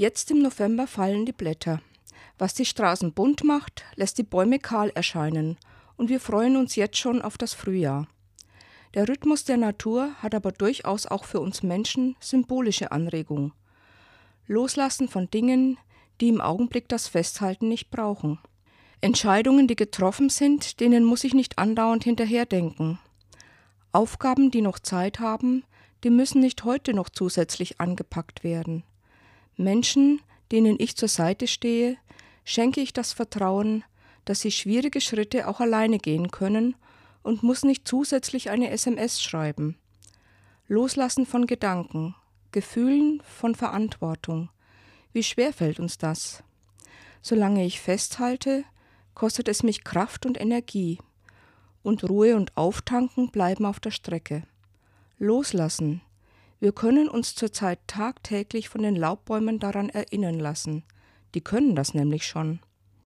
Jetzt im November fallen die Blätter. Was die Straßen bunt macht, lässt die Bäume kahl erscheinen, und wir freuen uns jetzt schon auf das Frühjahr. Der Rhythmus der Natur hat aber durchaus auch für uns Menschen symbolische Anregung. Loslassen von Dingen, die im Augenblick das Festhalten nicht brauchen. Entscheidungen, die getroffen sind, denen muss ich nicht andauernd hinterherdenken. Aufgaben, die noch Zeit haben, die müssen nicht heute noch zusätzlich angepackt werden. Menschen, denen ich zur Seite stehe, schenke ich das Vertrauen, dass sie schwierige Schritte auch alleine gehen können und muss nicht zusätzlich eine SMS schreiben. Loslassen von Gedanken, Gefühlen von Verantwortung. Wie schwer fällt uns das? Solange ich festhalte, kostet es mich Kraft und Energie, und Ruhe und Auftanken bleiben auf der Strecke. Loslassen. Wir können uns zurzeit tagtäglich von den Laubbäumen daran erinnern lassen. Die können das nämlich schon.